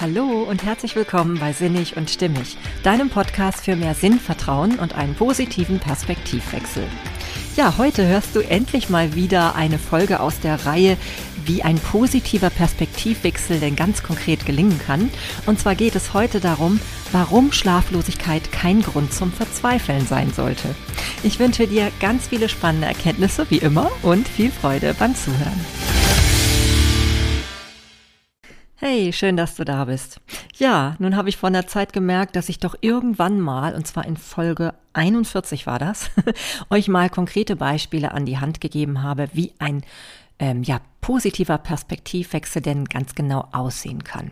Hallo und herzlich willkommen bei Sinnig und Stimmig, deinem Podcast für mehr Sinnvertrauen und einen positiven Perspektivwechsel. Ja, heute hörst du endlich mal wieder eine Folge aus der Reihe, wie ein positiver Perspektivwechsel denn ganz konkret gelingen kann. Und zwar geht es heute darum, warum Schlaflosigkeit kein Grund zum Verzweifeln sein sollte. Ich wünsche dir ganz viele spannende Erkenntnisse, wie immer, und viel Freude beim Zuhören. Hey, schön, dass du da bist. Ja, nun habe ich vor einer Zeit gemerkt, dass ich doch irgendwann mal, und zwar in Folge 41 war das, euch mal konkrete Beispiele an die Hand gegeben habe, wie ein ähm, ja, positiver Perspektivwechsel denn ganz genau aussehen kann.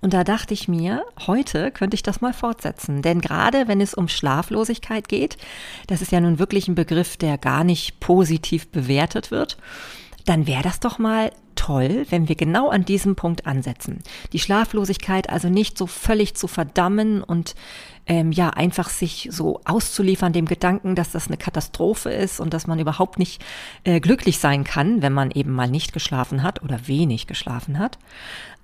Und da dachte ich mir, heute könnte ich das mal fortsetzen. Denn gerade wenn es um Schlaflosigkeit geht, das ist ja nun wirklich ein Begriff, der gar nicht positiv bewertet wird, dann wäre das doch mal toll, wenn wir genau an diesem Punkt ansetzen. Die Schlaflosigkeit also nicht so völlig zu verdammen und ähm, ja einfach sich so auszuliefern dem Gedanken, dass das eine Katastrophe ist und dass man überhaupt nicht äh, glücklich sein kann, wenn man eben mal nicht geschlafen hat oder wenig geschlafen hat,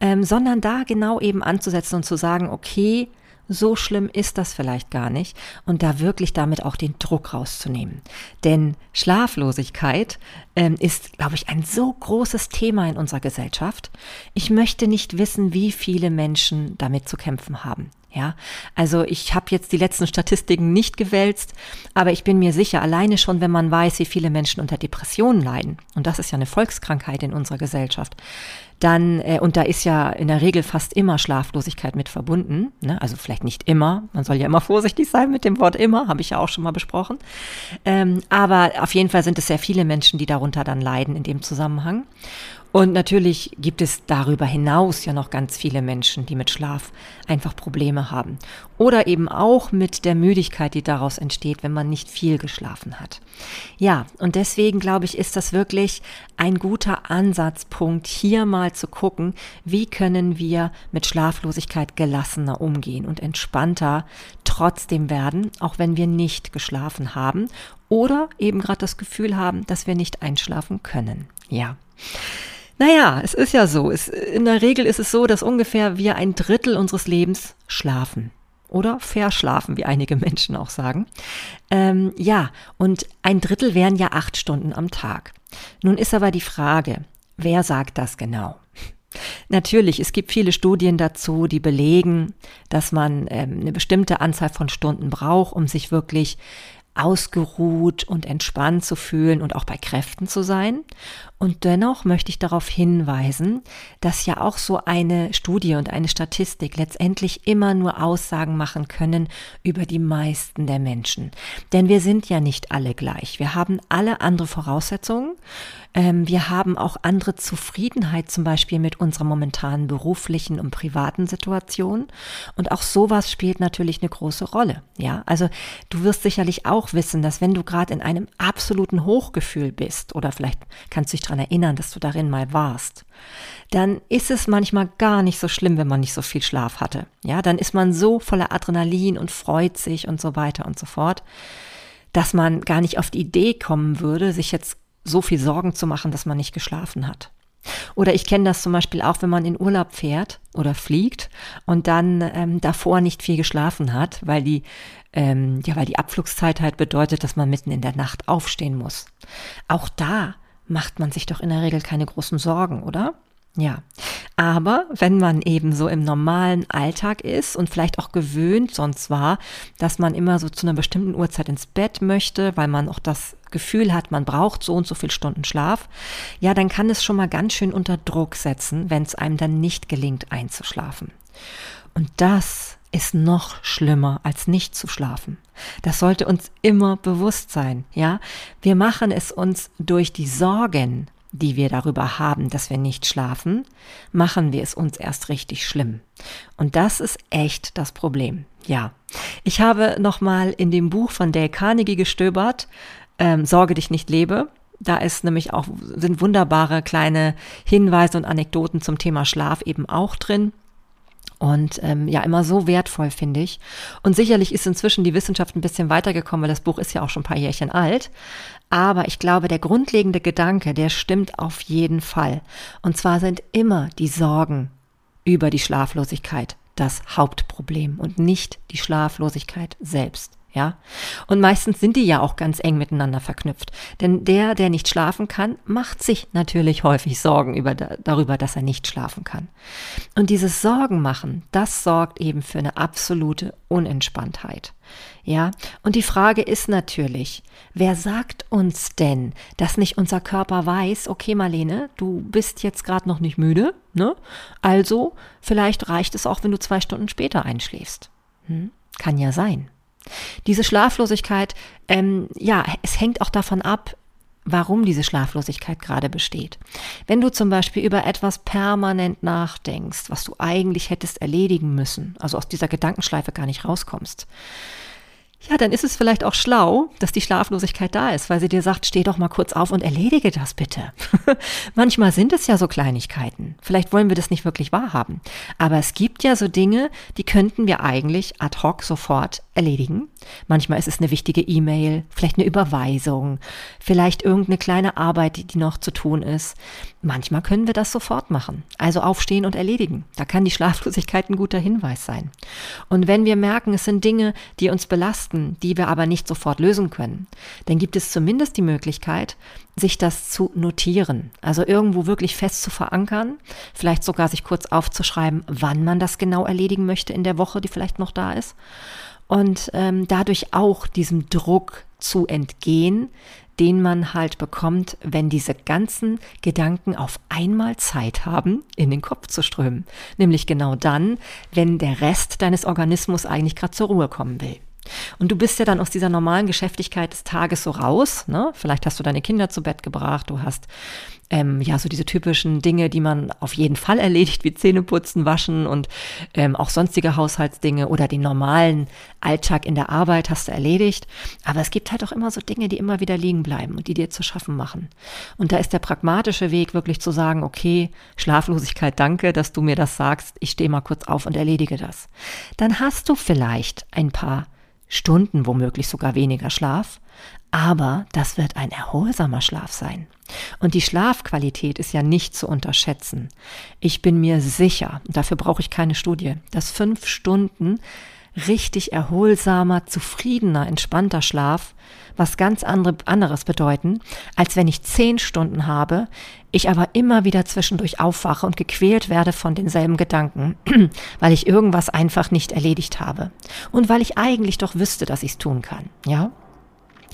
ähm, sondern da genau eben anzusetzen und zu sagen, okay, so schlimm ist das vielleicht gar nicht und da wirklich damit auch den Druck rauszunehmen. Denn Schlaflosigkeit ähm, ist, glaube ich, ein so großes Thema in unserer Gesellschaft. Ich möchte nicht wissen, wie viele Menschen damit zu kämpfen haben. Ja, also ich habe jetzt die letzten Statistiken nicht gewälzt, aber ich bin mir sicher, alleine schon, wenn man weiß, wie viele Menschen unter Depressionen leiden, und das ist ja eine Volkskrankheit in unserer Gesellschaft, dann, äh, und da ist ja in der Regel fast immer Schlaflosigkeit mit verbunden, ne? also vielleicht nicht immer, man soll ja immer vorsichtig sein mit dem Wort immer, habe ich ja auch schon mal besprochen, ähm, aber auf jeden Fall sind es sehr viele Menschen, die darunter dann leiden in dem Zusammenhang. Und natürlich gibt es darüber hinaus ja noch ganz viele Menschen, die mit Schlaf einfach Probleme haben. Oder eben auch mit der Müdigkeit, die daraus entsteht, wenn man nicht viel geschlafen hat. Ja, und deswegen glaube ich, ist das wirklich ein guter Ansatzpunkt, hier mal zu gucken, wie können wir mit Schlaflosigkeit gelassener umgehen und entspannter trotzdem werden, auch wenn wir nicht geschlafen haben oder eben gerade das Gefühl haben, dass wir nicht einschlafen können. Ja. Naja, es ist ja so. Es, in der Regel ist es so, dass ungefähr wir ein Drittel unseres Lebens schlafen. Oder verschlafen, wie einige Menschen auch sagen. Ähm, ja, und ein Drittel wären ja acht Stunden am Tag. Nun ist aber die Frage, wer sagt das genau? Natürlich, es gibt viele Studien dazu, die belegen, dass man ähm, eine bestimmte Anzahl von Stunden braucht, um sich wirklich ausgeruht und entspannt zu fühlen und auch bei Kräften zu sein. Und dennoch möchte ich darauf hinweisen, dass ja auch so eine Studie und eine Statistik letztendlich immer nur Aussagen machen können über die meisten der Menschen. Denn wir sind ja nicht alle gleich. Wir haben alle andere Voraussetzungen. Ähm, wir haben auch andere Zufriedenheit zum Beispiel mit unserer momentanen beruflichen und privaten Situation. Und auch sowas spielt natürlich eine große Rolle. Ja, also du wirst sicherlich auch wissen, dass wenn du gerade in einem absoluten Hochgefühl bist oder vielleicht kannst du dich daran erinnern, dass du darin mal warst, dann ist es manchmal gar nicht so schlimm, wenn man nicht so viel Schlaf hatte. Ja, dann ist man so voller Adrenalin und freut sich und so weiter und so fort, dass man gar nicht auf die Idee kommen würde, sich jetzt so viel Sorgen zu machen, dass man nicht geschlafen hat. Oder ich kenne das zum Beispiel auch, wenn man in Urlaub fährt oder fliegt und dann ähm, davor nicht viel geschlafen hat, weil die, ähm, ja, weil die Abflugszeit halt bedeutet, dass man mitten in der Nacht aufstehen muss. Auch da macht man sich doch in der Regel keine großen Sorgen, oder? Ja, aber wenn man eben so im normalen Alltag ist und vielleicht auch gewöhnt sonst war, dass man immer so zu einer bestimmten Uhrzeit ins Bett möchte, weil man auch das Gefühl hat, man braucht so und so viele Stunden Schlaf, ja, dann kann es schon mal ganz schön unter Druck setzen, wenn es einem dann nicht gelingt einzuschlafen. Und das ist noch schlimmer als nicht zu schlafen. Das sollte uns immer bewusst sein, ja? Wir machen es uns durch die Sorgen die wir darüber haben, dass wir nicht schlafen, machen wir es uns erst richtig schlimm. Und das ist echt das Problem. Ja, ich habe nochmal in dem Buch von Dale Carnegie gestöbert, ähm, Sorge dich nicht lebe. Da ist nämlich auch, sind wunderbare kleine Hinweise und Anekdoten zum Thema Schlaf eben auch drin. Und ähm, ja, immer so wertvoll, finde ich. Und sicherlich ist inzwischen die Wissenschaft ein bisschen weitergekommen, weil das Buch ist ja auch schon ein paar Jährchen alt. Aber ich glaube, der grundlegende Gedanke, der stimmt auf jeden Fall. Und zwar sind immer die Sorgen über die Schlaflosigkeit das Hauptproblem und nicht die Schlaflosigkeit selbst. Ja. Und meistens sind die ja auch ganz eng miteinander verknüpft. Denn der, der nicht schlafen kann, macht sich natürlich häufig Sorgen über, darüber, dass er nicht schlafen kann. Und dieses Sorgen machen, das sorgt eben für eine absolute Unentspanntheit. Ja. Und die Frage ist natürlich, wer sagt uns denn, dass nicht unser Körper weiß, okay, Marlene, du bist jetzt gerade noch nicht müde, ne? Also, vielleicht reicht es auch, wenn du zwei Stunden später einschläfst. Hm? Kann ja sein. Diese Schlaflosigkeit, ähm, ja, es hängt auch davon ab, warum diese Schlaflosigkeit gerade besteht. Wenn du zum Beispiel über etwas permanent nachdenkst, was du eigentlich hättest erledigen müssen, also aus dieser Gedankenschleife gar nicht rauskommst, ja, dann ist es vielleicht auch schlau, dass die Schlaflosigkeit da ist, weil sie dir sagt, steh doch mal kurz auf und erledige das bitte. Manchmal sind es ja so Kleinigkeiten. Vielleicht wollen wir das nicht wirklich wahrhaben. Aber es gibt ja so Dinge, die könnten wir eigentlich ad hoc sofort erledigen. Manchmal ist es eine wichtige E-Mail, vielleicht eine Überweisung, vielleicht irgendeine kleine Arbeit, die noch zu tun ist. Manchmal können wir das sofort machen. Also aufstehen und erledigen. Da kann die Schlaflosigkeit ein guter Hinweis sein. Und wenn wir merken, es sind Dinge, die uns belasten, die wir aber nicht sofort lösen können, dann gibt es zumindest die Möglichkeit, sich das zu notieren. Also irgendwo wirklich fest zu verankern, vielleicht sogar sich kurz aufzuschreiben, wann man das genau erledigen möchte in der Woche, die vielleicht noch da ist. Und ähm, dadurch auch diesem Druck zu entgehen, den man halt bekommt, wenn diese ganzen Gedanken auf einmal Zeit haben, in den Kopf zu strömen. Nämlich genau dann, wenn der Rest deines Organismus eigentlich gerade zur Ruhe kommen will. Und du bist ja dann aus dieser normalen Geschäftigkeit des Tages so raus. Ne? Vielleicht hast du deine Kinder zu Bett gebracht, du hast ähm, ja so diese typischen Dinge, die man auf jeden Fall erledigt, wie Zähneputzen, Waschen und ähm, auch sonstige Haushaltsdinge oder den normalen Alltag in der Arbeit hast du erledigt. Aber es gibt halt auch immer so Dinge, die immer wieder liegen bleiben und die dir zu schaffen machen. Und da ist der pragmatische Weg wirklich zu sagen, okay, Schlaflosigkeit, danke, dass du mir das sagst. Ich stehe mal kurz auf und erledige das. Dann hast du vielleicht ein paar Stunden, womöglich sogar weniger Schlaf, aber das wird ein erholsamer Schlaf sein. Und die Schlafqualität ist ja nicht zu unterschätzen. Ich bin mir sicher, dafür brauche ich keine Studie, dass fünf Stunden richtig erholsamer, zufriedener, entspannter Schlaf was ganz andere, anderes bedeuten, als wenn ich zehn Stunden habe, ich aber immer wieder zwischendurch aufwache und gequält werde von denselben Gedanken, weil ich irgendwas einfach nicht erledigt habe. Und weil ich eigentlich doch wüsste, dass ich es tun kann. Ja?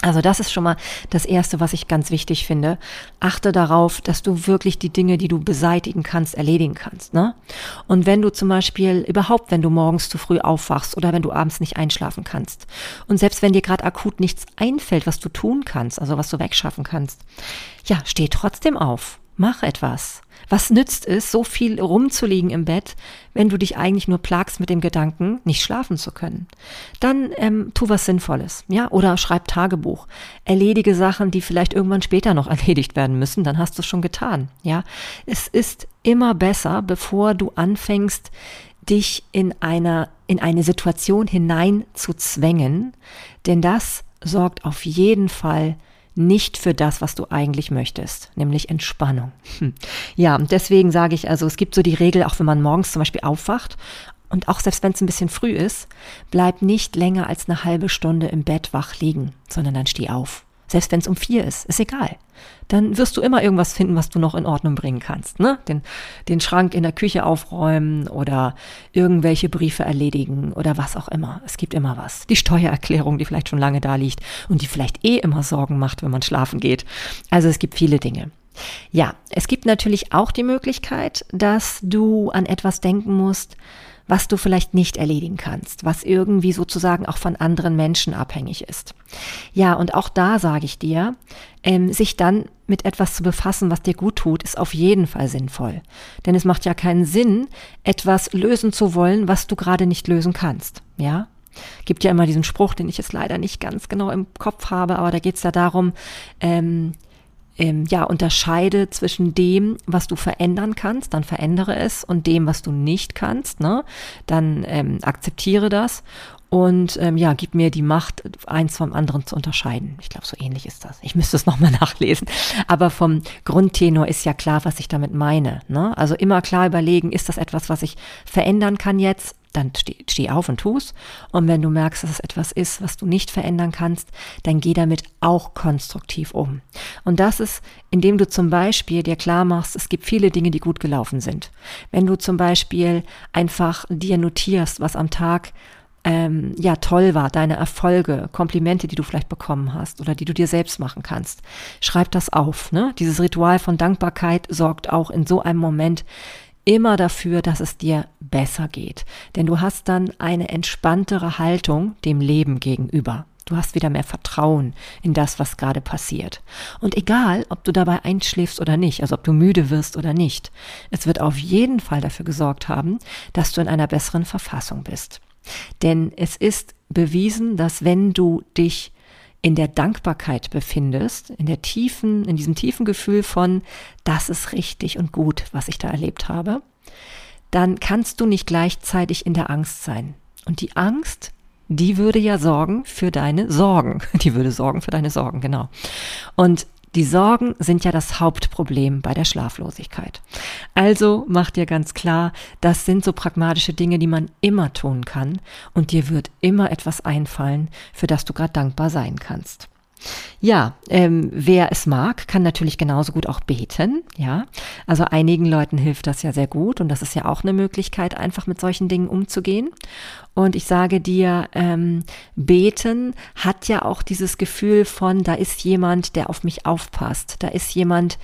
Also das ist schon mal das Erste, was ich ganz wichtig finde. Achte darauf, dass du wirklich die Dinge, die du beseitigen kannst, erledigen kannst. Ne? Und wenn du zum Beispiel überhaupt, wenn du morgens zu früh aufwachst oder wenn du abends nicht einschlafen kannst und selbst wenn dir gerade akut nichts einfällt, was du tun kannst, also was du wegschaffen kannst, ja, steh trotzdem auf. Mach etwas. Was nützt es, so viel rumzuliegen im Bett, wenn du dich eigentlich nur plagst mit dem Gedanken, nicht schlafen zu können? Dann ähm, tu was Sinnvolles, ja, oder schreib Tagebuch. Erledige Sachen, die vielleicht irgendwann später noch erledigt werden müssen, dann hast du es schon getan, ja. Es ist immer besser, bevor du anfängst, dich in einer, in eine Situation hinein zu zwängen, denn das sorgt auf jeden Fall nicht für das, was du eigentlich möchtest, nämlich Entspannung. Hm. Ja, und deswegen sage ich also, es gibt so die Regel, auch wenn man morgens zum Beispiel aufwacht und auch selbst wenn es ein bisschen früh ist, bleib nicht länger als eine halbe Stunde im Bett wach liegen, sondern dann steh auf. Selbst wenn es um vier ist, ist egal. Dann wirst du immer irgendwas finden, was du noch in Ordnung bringen kannst. Ne? Den, den Schrank in der Küche aufräumen oder irgendwelche Briefe erledigen oder was auch immer. Es gibt immer was. Die Steuererklärung, die vielleicht schon lange da liegt und die vielleicht eh immer Sorgen macht, wenn man schlafen geht. Also es gibt viele Dinge. Ja, es gibt natürlich auch die Möglichkeit, dass du an etwas denken musst, was du vielleicht nicht erledigen kannst, was irgendwie sozusagen auch von anderen Menschen abhängig ist. Ja, und auch da sage ich dir, ähm, sich dann mit etwas zu befassen, was dir gut tut, ist auf jeden Fall sinnvoll. Denn es macht ja keinen Sinn, etwas lösen zu wollen, was du gerade nicht lösen kannst. Ja, gibt ja immer diesen Spruch, den ich jetzt leider nicht ganz genau im Kopf habe, aber da geht es ja darum, ähm, ähm, ja, unterscheide zwischen dem, was du verändern kannst, dann verändere es und dem, was du nicht kannst, ne? dann ähm, akzeptiere das und ähm, ja, gib mir die Macht, eins vom anderen zu unterscheiden. Ich glaube, so ähnlich ist das. Ich müsste es nochmal nachlesen. Aber vom Grundtenor ist ja klar, was ich damit meine. Ne? Also immer klar überlegen, ist das etwas, was ich verändern kann jetzt? Dann steh, steh auf und tu's. Und wenn du merkst, dass es etwas ist, was du nicht verändern kannst, dann geh damit auch konstruktiv um. Und das ist, indem du zum Beispiel dir klar machst, es gibt viele Dinge, die gut gelaufen sind. Wenn du zum Beispiel einfach dir notierst, was am Tag ähm, ja toll war, deine Erfolge, Komplimente, die du vielleicht bekommen hast oder die du dir selbst machen kannst. Schreib das auf. Ne? Dieses Ritual von Dankbarkeit sorgt auch in so einem Moment immer dafür, dass es dir besser geht. Denn du hast dann eine entspanntere Haltung dem Leben gegenüber. Du hast wieder mehr Vertrauen in das, was gerade passiert. Und egal, ob du dabei einschläfst oder nicht, also ob du müde wirst oder nicht, es wird auf jeden Fall dafür gesorgt haben, dass du in einer besseren Verfassung bist. Denn es ist bewiesen, dass wenn du dich in der Dankbarkeit befindest, in der tiefen, in diesem tiefen Gefühl von, das ist richtig und gut, was ich da erlebt habe, dann kannst du nicht gleichzeitig in der Angst sein. Und die Angst, die würde ja sorgen für deine Sorgen. Die würde sorgen für deine Sorgen, genau. Und die Sorgen sind ja das Hauptproblem bei der Schlaflosigkeit. Also mach dir ganz klar, das sind so pragmatische Dinge, die man immer tun kann und dir wird immer etwas einfallen, für das du gerade dankbar sein kannst. Ja, ähm, wer es mag, kann natürlich genauso gut auch beten. Ja, also einigen Leuten hilft das ja sehr gut und das ist ja auch eine Möglichkeit, einfach mit solchen Dingen umzugehen. Und ich sage dir, ähm, beten hat ja auch dieses Gefühl von, da ist jemand, der auf mich aufpasst. Da ist jemand,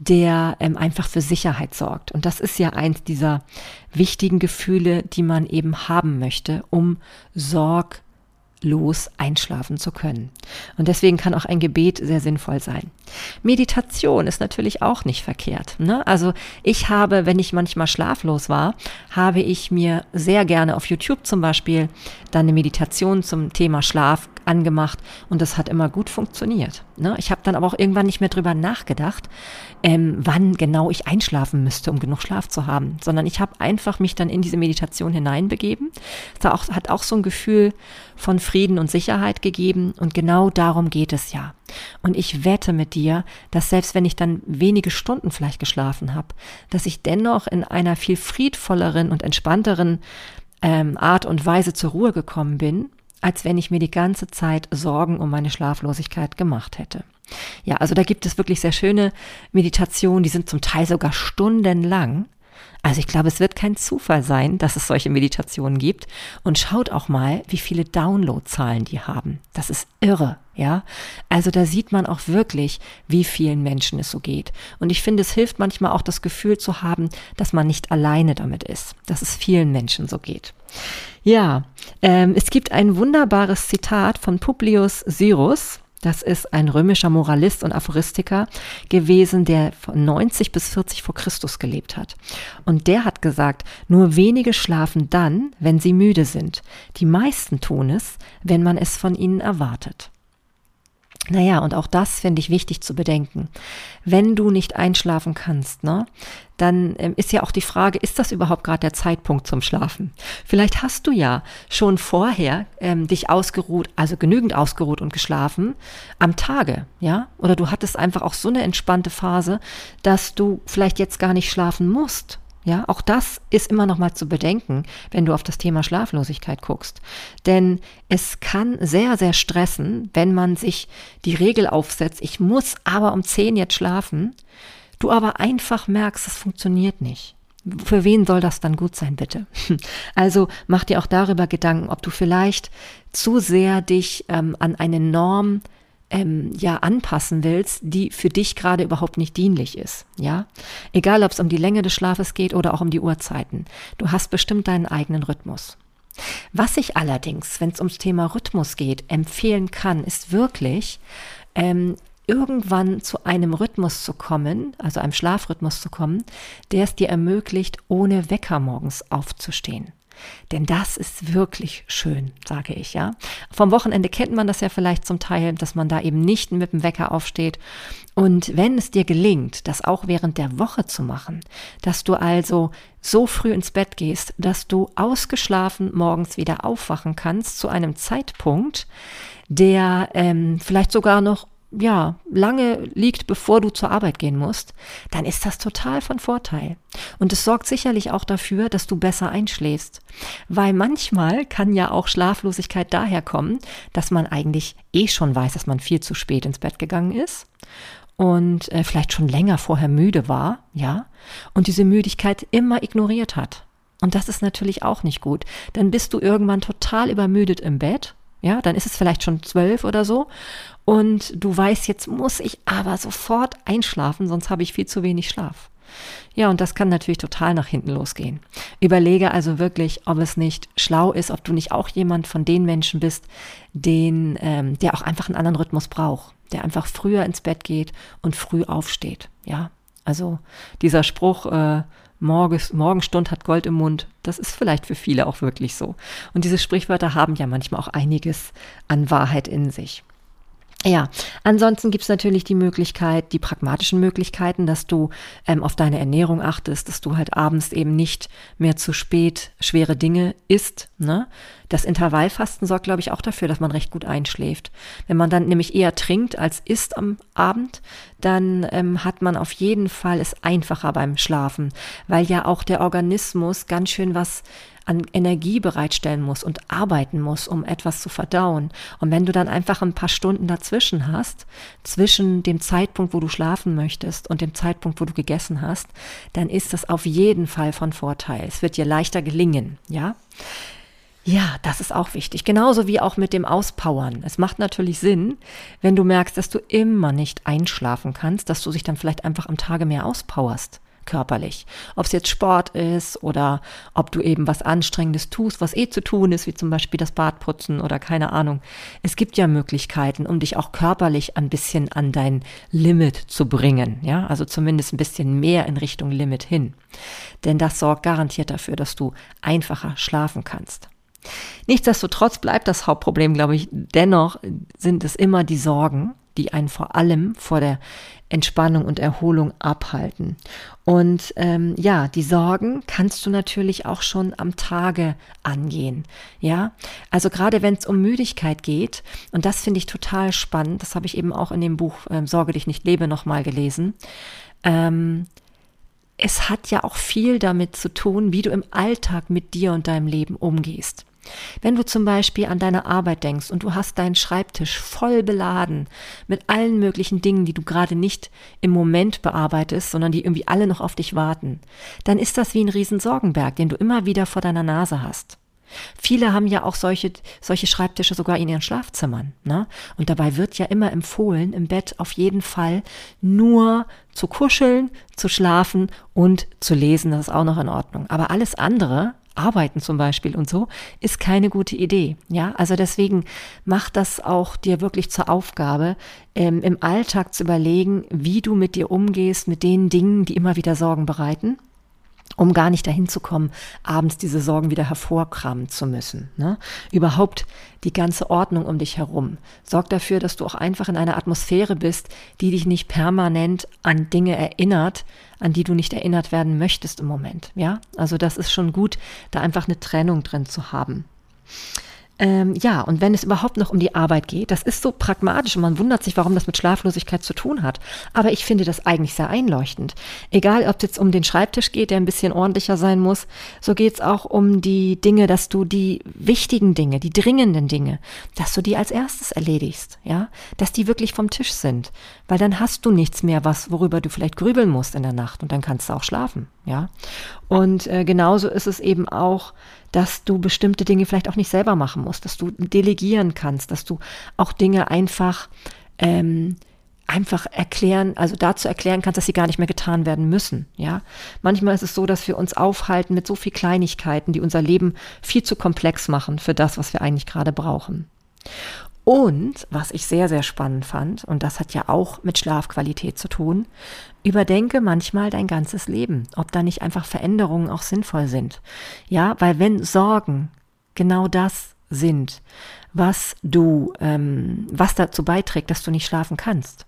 der ähm, einfach für Sicherheit sorgt. Und das ist ja eins dieser wichtigen Gefühle, die man eben haben möchte, um Sorg los einschlafen zu können. Und deswegen kann auch ein Gebet sehr sinnvoll sein. Meditation ist natürlich auch nicht verkehrt. Ne? Also ich habe, wenn ich manchmal schlaflos war, habe ich mir sehr gerne auf YouTube zum Beispiel dann eine Meditation zum Thema Schlaf angemacht und das hat immer gut funktioniert. Ne? Ich habe dann aber auch irgendwann nicht mehr drüber nachgedacht, ähm, wann genau ich einschlafen müsste, um genug Schlaf zu haben, sondern ich habe einfach mich dann in diese Meditation hineinbegeben. Es auch, hat auch so ein Gefühl von Frieden und Sicherheit gegeben und genau darum geht es ja. Und ich wette mit dir, dass selbst wenn ich dann wenige Stunden vielleicht geschlafen habe, dass ich dennoch in einer viel friedvolleren und entspannteren ähm, Art und Weise zur Ruhe gekommen bin als wenn ich mir die ganze Zeit Sorgen um meine Schlaflosigkeit gemacht hätte. Ja, also da gibt es wirklich sehr schöne Meditationen, die sind zum Teil sogar stundenlang. Also ich glaube, es wird kein Zufall sein, dass es solche Meditationen gibt. Und schaut auch mal, wie viele Downloadzahlen die haben. Das ist irre, ja. Also da sieht man auch wirklich, wie vielen Menschen es so geht. Und ich finde, es hilft manchmal auch das Gefühl zu haben, dass man nicht alleine damit ist, dass es vielen Menschen so geht. Ja, ähm, es gibt ein wunderbares Zitat von Publius Syrus. Das ist ein römischer Moralist und Aphoristiker gewesen, der von 90 bis 40 vor Christus gelebt hat. Und der hat gesagt, nur wenige schlafen dann, wenn sie müde sind. Die meisten tun es, wenn man es von ihnen erwartet. Naja, und auch das finde ich wichtig zu bedenken. Wenn du nicht einschlafen kannst, ne, dann ähm, ist ja auch die Frage, ist das überhaupt gerade der Zeitpunkt zum Schlafen? Vielleicht hast du ja schon vorher ähm, dich ausgeruht, also genügend ausgeruht und geschlafen am Tage, ja? Oder du hattest einfach auch so eine entspannte Phase, dass du vielleicht jetzt gar nicht schlafen musst, ja, auch das ist immer noch mal zu bedenken, wenn du auf das Thema Schlaflosigkeit guckst. Denn es kann sehr, sehr stressen, wenn man sich die Regel aufsetzt, ich muss aber um zehn jetzt schlafen, du aber einfach merkst, es funktioniert nicht. Für wen soll das dann gut sein, bitte? Also mach dir auch darüber Gedanken, ob du vielleicht zu sehr dich ähm, an eine Norm ähm, ja anpassen willst, die für dich gerade überhaupt nicht dienlich ist. Ja, egal ob es um die Länge des Schlafes geht oder auch um die Uhrzeiten. Du hast bestimmt deinen eigenen Rhythmus. Was ich allerdings, wenn es ums Thema Rhythmus geht, empfehlen kann, ist wirklich ähm, irgendwann zu einem Rhythmus zu kommen, also einem Schlafrhythmus zu kommen, der es dir ermöglicht, ohne Wecker morgens aufzustehen. Denn das ist wirklich schön, sage ich, ja. Vom Wochenende kennt man das ja vielleicht zum Teil, dass man da eben nicht mit dem Wecker aufsteht. Und wenn es dir gelingt, das auch während der Woche zu machen, dass du also so früh ins Bett gehst, dass du ausgeschlafen morgens wieder aufwachen kannst zu einem Zeitpunkt, der ähm, vielleicht sogar noch ja, lange liegt, bevor du zur Arbeit gehen musst, dann ist das total von Vorteil. Und es sorgt sicherlich auch dafür, dass du besser einschläfst. Weil manchmal kann ja auch Schlaflosigkeit daher kommen, dass man eigentlich eh schon weiß, dass man viel zu spät ins Bett gegangen ist und äh, vielleicht schon länger vorher müde war, ja, und diese Müdigkeit immer ignoriert hat. Und das ist natürlich auch nicht gut. Dann bist du irgendwann total übermüdet im Bett ja, dann ist es vielleicht schon zwölf oder so. Und du weißt, jetzt muss ich aber sofort einschlafen, sonst habe ich viel zu wenig Schlaf. Ja, und das kann natürlich total nach hinten losgehen. Überlege also wirklich, ob es nicht schlau ist, ob du nicht auch jemand von den Menschen bist, den, ähm, der auch einfach einen anderen Rhythmus braucht, der einfach früher ins Bett geht und früh aufsteht. Ja, also dieser Spruch, äh, Morgens, Morgenstund hat Gold im Mund. Das ist vielleicht für viele auch wirklich so. Und diese Sprichwörter haben ja manchmal auch einiges an Wahrheit in sich. Ja, ansonsten gibt's natürlich die Möglichkeit, die pragmatischen Möglichkeiten, dass du ähm, auf deine Ernährung achtest, dass du halt abends eben nicht mehr zu spät schwere Dinge isst. Ne? Das Intervallfasten sorgt, glaube ich, auch dafür, dass man recht gut einschläft. Wenn man dann nämlich eher trinkt als isst am Abend, dann ähm, hat man auf jeden Fall es einfacher beim Schlafen, weil ja auch der Organismus ganz schön was an Energie bereitstellen muss und arbeiten muss, um etwas zu verdauen. Und wenn du dann einfach ein paar Stunden dazwischen hast, zwischen dem Zeitpunkt, wo du schlafen möchtest und dem Zeitpunkt, wo du gegessen hast, dann ist das auf jeden Fall von Vorteil. Es wird dir leichter gelingen, ja? Ja, das ist auch wichtig. Genauso wie auch mit dem Auspowern. Es macht natürlich Sinn, wenn du merkst, dass du immer nicht einschlafen kannst, dass du dich dann vielleicht einfach am Tage mehr auspowerst körperlich. Ob es jetzt Sport ist oder ob du eben was Anstrengendes tust, was eh zu tun ist, wie zum Beispiel das Badputzen oder keine Ahnung. Es gibt ja Möglichkeiten, um dich auch körperlich ein bisschen an dein Limit zu bringen. Ja, also zumindest ein bisschen mehr in Richtung Limit hin. Denn das sorgt garantiert dafür, dass du einfacher schlafen kannst. Nichtsdestotrotz bleibt das Hauptproblem, glaube ich, dennoch sind es immer die Sorgen, die einen vor allem vor der Entspannung und Erholung abhalten. Und ähm, ja, die Sorgen kannst du natürlich auch schon am Tage angehen. Ja, also gerade wenn es um Müdigkeit geht, und das finde ich total spannend, das habe ich eben auch in dem Buch ähm, Sorge dich nicht lebe nochmal gelesen. Ähm, es hat ja auch viel damit zu tun, wie du im Alltag mit dir und deinem Leben umgehst. Wenn du zum Beispiel an deine Arbeit denkst und du hast deinen Schreibtisch voll beladen mit allen möglichen Dingen, die du gerade nicht im Moment bearbeitest, sondern die irgendwie alle noch auf dich warten, dann ist das wie ein Riesensorgenberg, den du immer wieder vor deiner Nase hast. Viele haben ja auch solche, solche Schreibtische sogar in ihren Schlafzimmern. Ne? Und dabei wird ja immer empfohlen, im Bett auf jeden Fall nur zu kuscheln, zu schlafen und zu lesen. Das ist auch noch in Ordnung. Aber alles andere Arbeiten zum Beispiel und so, ist keine gute Idee. Ja, also deswegen macht das auch dir wirklich zur Aufgabe, ähm, im Alltag zu überlegen, wie du mit dir umgehst, mit den Dingen, die immer wieder Sorgen bereiten um gar nicht dahin zu kommen, abends diese Sorgen wieder hervorkramen zu müssen. Ne? Überhaupt die ganze Ordnung um dich herum. Sorg dafür, dass du auch einfach in einer Atmosphäre bist, die dich nicht permanent an Dinge erinnert, an die du nicht erinnert werden möchtest im Moment. Ja, also das ist schon gut, da einfach eine Trennung drin zu haben. Ähm, ja, und wenn es überhaupt noch um die Arbeit geht, das ist so pragmatisch und man wundert sich, warum das mit Schlaflosigkeit zu tun hat. Aber ich finde das eigentlich sehr einleuchtend. Egal, ob es jetzt um den Schreibtisch geht, der ein bisschen ordentlicher sein muss, so geht es auch um die Dinge, dass du die wichtigen Dinge, die dringenden Dinge, dass du die als erstes erledigst, ja, dass die wirklich vom Tisch sind, weil dann hast du nichts mehr, was worüber du vielleicht grübeln musst in der Nacht und dann kannst du auch schlafen, ja. Und äh, genauso ist es eben auch dass du bestimmte Dinge vielleicht auch nicht selber machen musst, dass du delegieren kannst, dass du auch Dinge einfach ähm, einfach erklären, also dazu erklären kannst, dass sie gar nicht mehr getan werden müssen. Ja, manchmal ist es so, dass wir uns aufhalten mit so viel Kleinigkeiten, die unser Leben viel zu komplex machen für das, was wir eigentlich gerade brauchen. Und was ich sehr, sehr spannend fand, und das hat ja auch mit Schlafqualität zu tun, überdenke manchmal dein ganzes Leben, ob da nicht einfach Veränderungen auch sinnvoll sind. Ja, weil wenn Sorgen genau das sind, was du, ähm, was dazu beiträgt, dass du nicht schlafen kannst,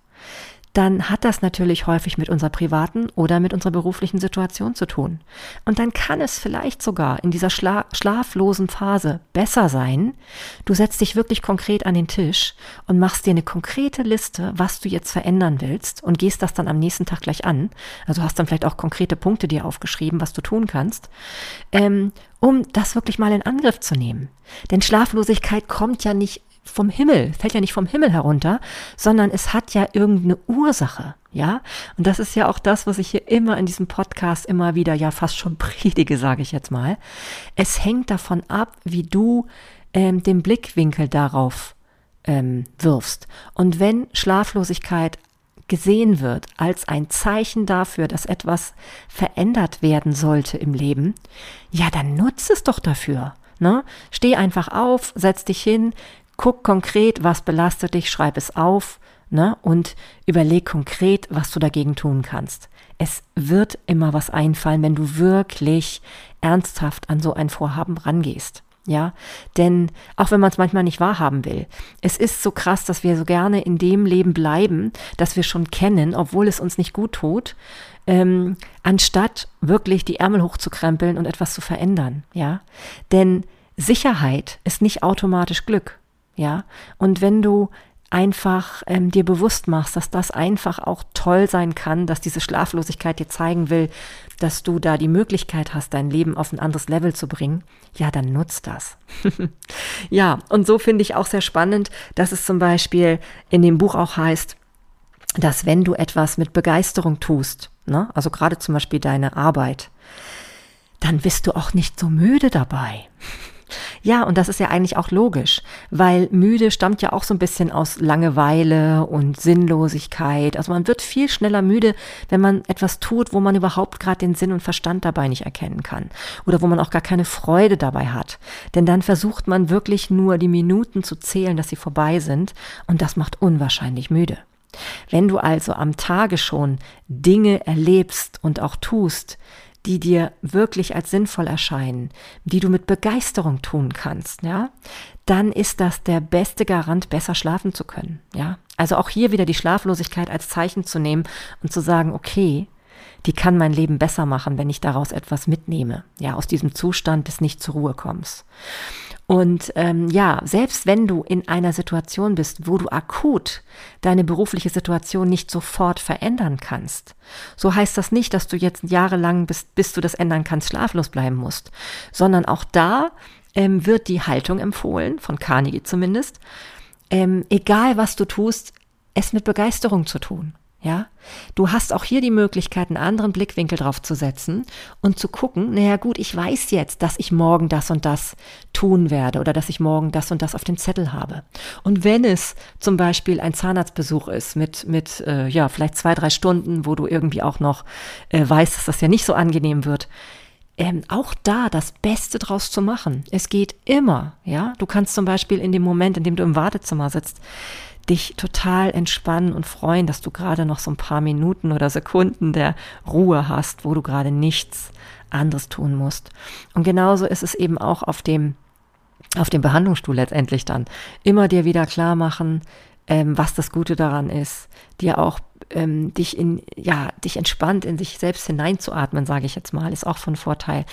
dann hat das natürlich häufig mit unserer privaten oder mit unserer beruflichen Situation zu tun. Und dann kann es vielleicht sogar in dieser schla schlaflosen Phase besser sein, du setzt dich wirklich konkret an den Tisch und machst dir eine konkrete Liste, was du jetzt verändern willst und gehst das dann am nächsten Tag gleich an. Also hast dann vielleicht auch konkrete Punkte dir aufgeschrieben, was du tun kannst. Ähm, um das wirklich mal in Angriff zu nehmen. Denn Schlaflosigkeit kommt ja nicht vom Himmel, fällt ja nicht vom Himmel herunter, sondern es hat ja irgendeine Ursache, ja? Und das ist ja auch das, was ich hier immer in diesem Podcast immer wieder ja fast schon predige, sage ich jetzt mal. Es hängt davon ab, wie du ähm, den Blickwinkel darauf ähm, wirfst. Und wenn Schlaflosigkeit gesehen wird als ein Zeichen dafür, dass etwas verändert werden sollte im Leben, ja, dann nutze es doch dafür. Ne? Steh einfach auf, setz dich hin, guck konkret, was belastet dich, schreib es auf ne, und überleg konkret, was du dagegen tun kannst. Es wird immer was einfallen, wenn du wirklich ernsthaft an so ein Vorhaben rangehst. Ja, denn auch wenn man es manchmal nicht wahrhaben will, es ist so krass, dass wir so gerne in dem Leben bleiben, das wir schon kennen, obwohl es uns nicht gut tut, ähm, anstatt wirklich die Ärmel hochzukrempeln und etwas zu verändern. Ja, denn Sicherheit ist nicht automatisch Glück. Ja, und wenn du einfach ähm, dir bewusst machst, dass das einfach auch toll sein kann, dass diese Schlaflosigkeit dir zeigen will, dass du da die Möglichkeit hast, dein Leben auf ein anderes Level zu bringen, ja, dann nutzt das. ja, und so finde ich auch sehr spannend, dass es zum Beispiel in dem Buch auch heißt, dass wenn du etwas mit Begeisterung tust, ne, also gerade zum Beispiel deine Arbeit, dann bist du auch nicht so müde dabei. Ja, und das ist ja eigentlich auch logisch, weil müde stammt ja auch so ein bisschen aus Langeweile und Sinnlosigkeit. Also man wird viel schneller müde, wenn man etwas tut, wo man überhaupt gerade den Sinn und Verstand dabei nicht erkennen kann oder wo man auch gar keine Freude dabei hat. Denn dann versucht man wirklich nur die Minuten zu zählen, dass sie vorbei sind und das macht unwahrscheinlich müde. Wenn du also am Tage schon Dinge erlebst und auch tust, die dir wirklich als sinnvoll erscheinen, die du mit Begeisterung tun kannst, ja, dann ist das der beste Garant, besser schlafen zu können, ja. Also auch hier wieder die Schlaflosigkeit als Zeichen zu nehmen und zu sagen, okay, die kann mein Leben besser machen, wenn ich daraus etwas mitnehme, ja, aus diesem Zustand des nicht zur Ruhe kommst. Und ähm, ja, selbst wenn du in einer Situation bist, wo du akut deine berufliche Situation nicht sofort verändern kannst, so heißt das nicht, dass du jetzt jahrelang, bis, bis du das ändern kannst, schlaflos bleiben musst, sondern auch da ähm, wird die Haltung empfohlen, von Carnegie zumindest, ähm, egal was du tust, es mit Begeisterung zu tun. Ja, du hast auch hier die Möglichkeit, einen anderen Blickwinkel drauf zu setzen und zu gucken, naja gut, ich weiß jetzt, dass ich morgen das und das tun werde oder dass ich morgen das und das auf dem Zettel habe. Und wenn es zum Beispiel ein Zahnarztbesuch ist mit, mit äh, ja, vielleicht zwei, drei Stunden, wo du irgendwie auch noch äh, weißt, dass das ja nicht so angenehm wird, ähm, auch da das Beste draus zu machen. Es geht immer, ja. Du kannst zum Beispiel in dem Moment, in dem du im Wartezimmer sitzt, dich total entspannen und freuen, dass du gerade noch so ein paar Minuten oder Sekunden der Ruhe hast, wo du gerade nichts anderes tun musst. Und genauso ist es eben auch auf dem auf dem Behandlungsstuhl letztendlich dann immer dir wieder klar machen, ähm, was das Gute daran ist, dir auch ähm, dich in, ja, dich entspannt in sich selbst hineinzuatmen, sage ich jetzt mal, ist auch von Vorteil.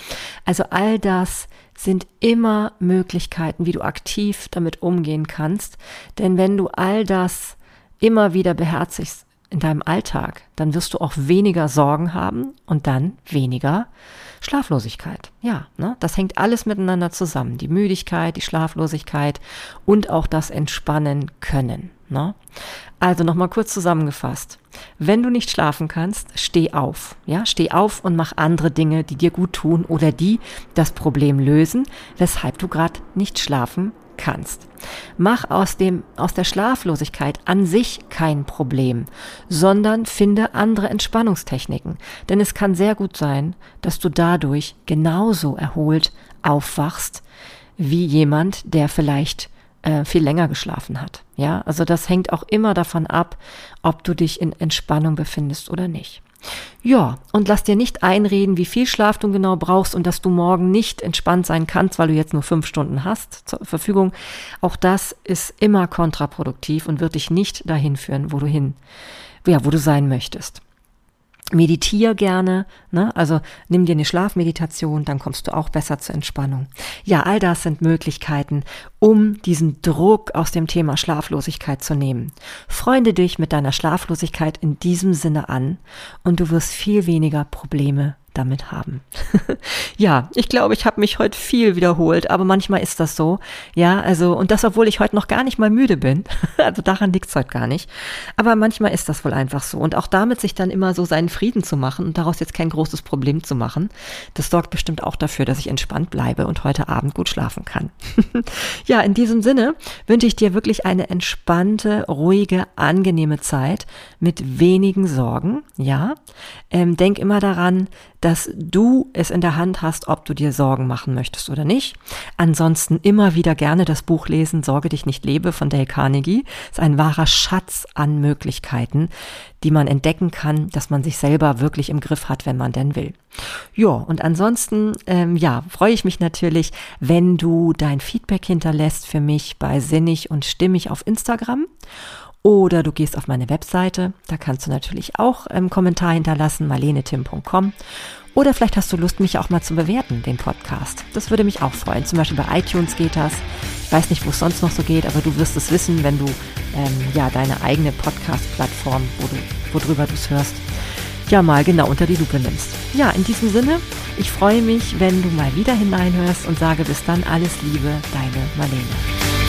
Also all das sind immer Möglichkeiten, wie du aktiv damit umgehen kannst. Denn wenn du all das immer wieder beherzigst in deinem Alltag, dann wirst du auch weniger Sorgen haben und dann weniger Schlaflosigkeit. Ja, ne? das hängt alles miteinander zusammen. Die Müdigkeit, die Schlaflosigkeit und auch das Entspannen können. Ne? Also nochmal kurz zusammengefasst. Wenn du nicht schlafen kannst, steh auf. Ja, steh auf und mach andere Dinge, die dir gut tun oder die das Problem lösen, weshalb du gerade nicht schlafen kannst. Mach aus dem, aus der Schlaflosigkeit an sich kein Problem, sondern finde andere Entspannungstechniken. Denn es kann sehr gut sein, dass du dadurch genauso erholt aufwachst wie jemand, der vielleicht äh, viel länger geschlafen hat. Ja, also das hängt auch immer davon ab, ob du dich in Entspannung befindest oder nicht. Ja, und lass dir nicht einreden, wie viel Schlaf du genau brauchst und dass du morgen nicht entspannt sein kannst, weil du jetzt nur fünf Stunden hast zur Verfügung. Auch das ist immer kontraproduktiv und wird dich nicht dahin führen, wo du hin, ja, wo du sein möchtest. Meditier gerne, ne? also nimm dir eine Schlafmeditation, dann kommst du auch besser zur Entspannung. Ja, all das sind Möglichkeiten, um diesen Druck aus dem Thema Schlaflosigkeit zu nehmen. Freunde dich mit deiner Schlaflosigkeit in diesem Sinne an und du wirst viel weniger Probleme damit haben. ja, ich glaube, ich habe mich heute viel wiederholt, aber manchmal ist das so. Ja, also, und das, obwohl ich heute noch gar nicht mal müde bin. also daran liegt es heute gar nicht. Aber manchmal ist das wohl einfach so. Und auch damit sich dann immer so seinen Frieden zu machen und daraus jetzt kein großes Problem zu machen, das sorgt bestimmt auch dafür, dass ich entspannt bleibe und heute Abend gut schlafen kann. ja, in diesem Sinne wünsche ich dir wirklich eine entspannte, ruhige, angenehme Zeit mit wenigen Sorgen. Ja, ähm, denk immer daran, dass du es in der Hand hast, ob du dir Sorgen machen möchtest oder nicht. Ansonsten immer wieder gerne das Buch lesen, Sorge dich nicht lebe von Dale Carnegie. ist ein wahrer Schatz an Möglichkeiten, die man entdecken kann, dass man sich selber wirklich im Griff hat, wenn man denn will. Ja, und ansonsten, ähm, ja, freue ich mich natürlich, wenn du dein Feedback hinterlässt für mich bei Sinnig und Stimmig auf Instagram. Oder du gehst auf meine Webseite, da kannst du natürlich auch einen ähm, Kommentar hinterlassen, marlenetim.com. Oder vielleicht hast du Lust, mich auch mal zu bewerten, den Podcast. Das würde mich auch freuen. Zum Beispiel bei iTunes geht das. Ich weiß nicht, wo es sonst noch so geht, aber du wirst es wissen, wenn du ähm, ja deine eigene Podcast-Plattform, wo du, worüber du es hörst, ja mal genau unter die Lupe nimmst. Ja, in diesem Sinne, ich freue mich, wenn du mal wieder hineinhörst und sage bis dann alles Liebe, deine Marlene.